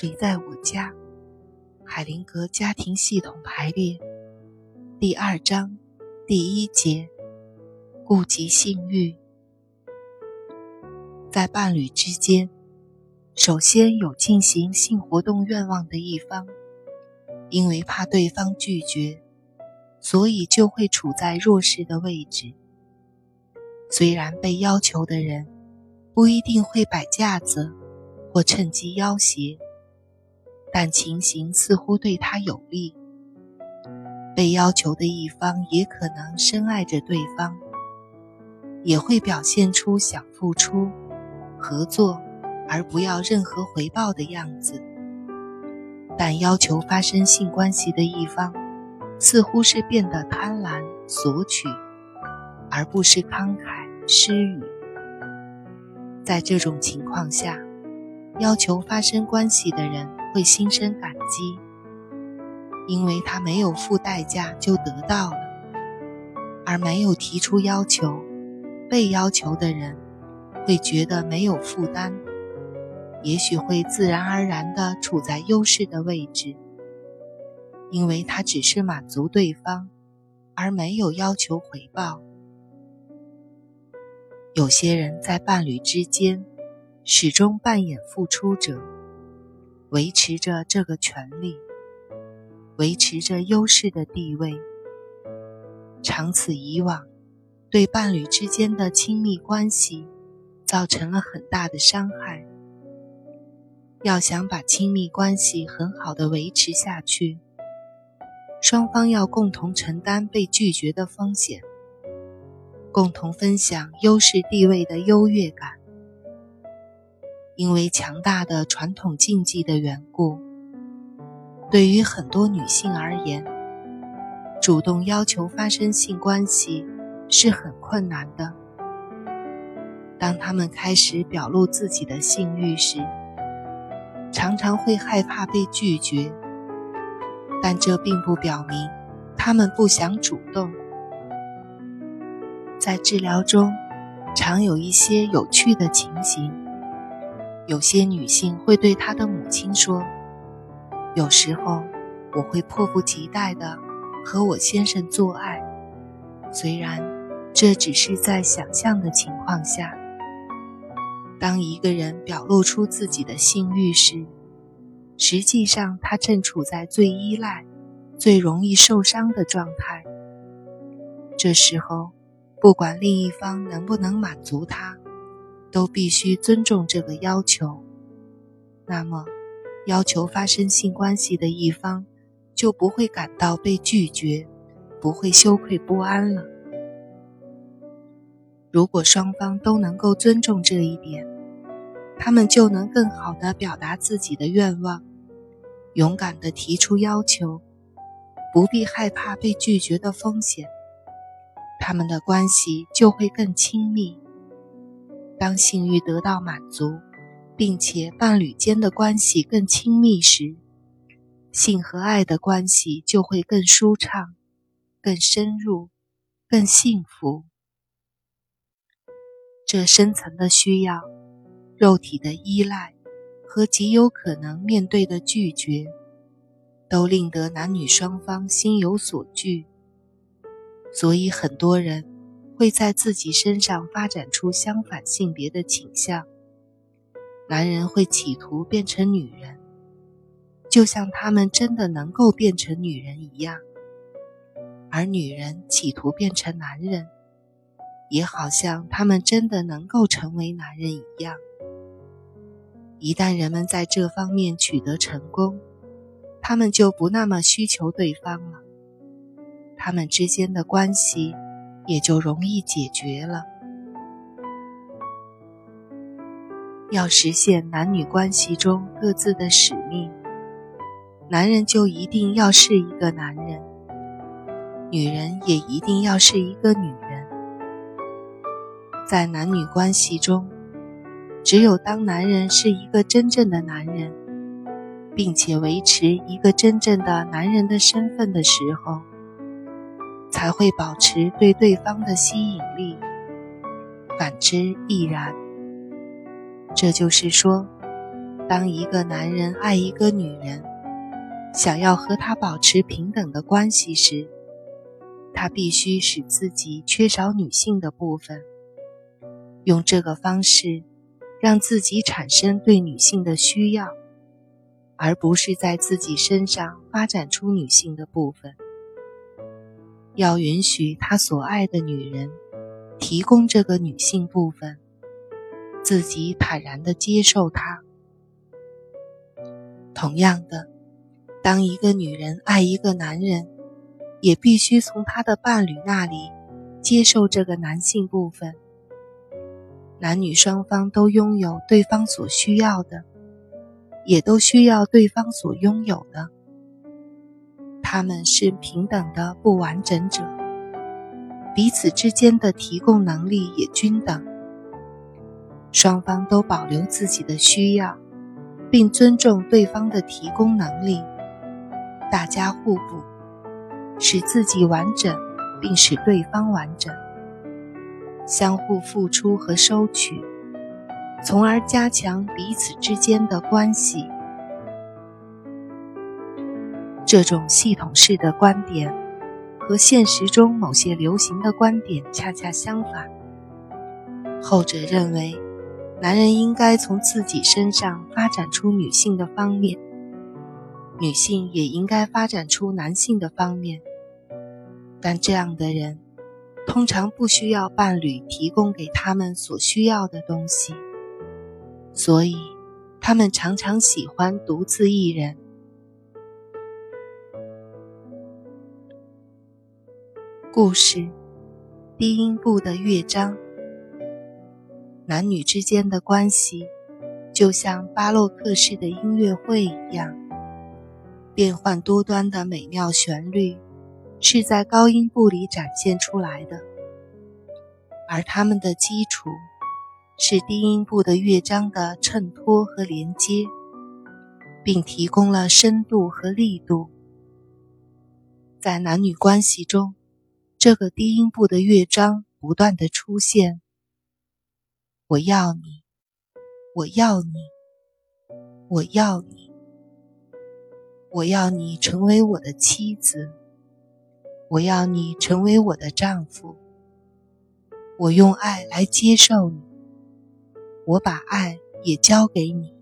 谁在我家？海灵格家庭系统排列第二章第一节：顾及性欲。在伴侣之间，首先有进行性活动愿望的一方，因为怕对方拒绝，所以就会处在弱势的位置。虽然被要求的人不一定会摆架子或趁机要挟。但情形似乎对他有利，被要求的一方也可能深爱着对方，也会表现出想付出、合作而不要任何回报的样子。但要求发生性关系的一方，似乎是变得贪婪索取，而不是慷慨施予。在这种情况下，要求发生关系的人。会心生感激，因为他没有付代价就得到了，而没有提出要求，被要求的人会觉得没有负担，也许会自然而然地处在优势的位置，因为他只是满足对方，而没有要求回报。有些人在伴侣之间始终扮演付出者。维持着这个权利，维持着优势的地位，长此以往，对伴侣之间的亲密关系造成了很大的伤害。要想把亲密关系很好的维持下去，双方要共同承担被拒绝的风险，共同分享优势地位的优越感。因为强大的传统禁忌的缘故，对于很多女性而言，主动要求发生性关系是很困难的。当她们开始表露自己的性欲时，常常会害怕被拒绝，但这并不表明她们不想主动。在治疗中，常有一些有趣的情形。有些女性会对她的母亲说：“有时候我会迫不及待地和我先生做爱，虽然这只是在想象的情况下。当一个人表露出自己的性欲时，实际上他正处在最依赖、最容易受伤的状态。这时候，不管另一方能不能满足他。”都必须尊重这个要求，那么，要求发生性关系的一方就不会感到被拒绝，不会羞愧不安了。如果双方都能够尊重这一点，他们就能更好地表达自己的愿望，勇敢地提出要求，不必害怕被拒绝的风险，他们的关系就会更亲密。当性欲得到满足，并且伴侣间的关系更亲密时，性和爱的关系就会更舒畅、更深入、更幸福。这深层的需要、肉体的依赖和极有可能面对的拒绝，都令得男女双方心有所惧。所以，很多人。会在自己身上发展出相反性别的倾向。男人会企图变成女人，就像他们真的能够变成女人一样；而女人企图变成男人，也好像他们真的能够成为男人一样。一旦人们在这方面取得成功，他们就不那么需求对方了，他们之间的关系。也就容易解决了。要实现男女关系中各自的使命，男人就一定要是一个男人，女人也一定要是一个女人。在男女关系中，只有当男人是一个真正的男人，并且维持一个真正的男人的身份的时候。才会保持对对方的吸引力，反之亦然。这就是说，当一个男人爱一个女人，想要和她保持平等的关系时，他必须使自己缺少女性的部分，用这个方式让自己产生对女性的需要，而不是在自己身上发展出女性的部分。要允许他所爱的女人提供这个女性部分，自己坦然地接受她。同样的，当一个女人爱一个男人，也必须从她的伴侣那里接受这个男性部分。男女双方都拥有对方所需要的，也都需要对方所拥有的。他们是平等的不完整者，彼此之间的提供能力也均等。双方都保留自己的需要。并尊重对方的提供能力，大家互补，使自己完整，并使对方完整，相互付出和收取，从而加强彼此之间的关系。这种系统式的观点和现实中某些流行的观点恰恰相反，后者认为。男人应该从自己身上发展出女性的方面，女性也应该发展出男性的方面。但这样的人通常不需要伴侣提供给他们所需要的东西，所以他们常常喜欢独自一人。故事：低音部的乐章。男女之间的关系，就像巴洛克式的音乐会一样，变幻多端的美妙旋律是在高音部里展现出来的，而它们的基础是低音部的乐章的衬托和连接，并提供了深度和力度。在男女关系中，这个低音部的乐章不断的出现。我要你，我要你，我要你，我要你成为我的妻子，我要你成为我的丈夫。我用爱来接受你，我把爱也交给你。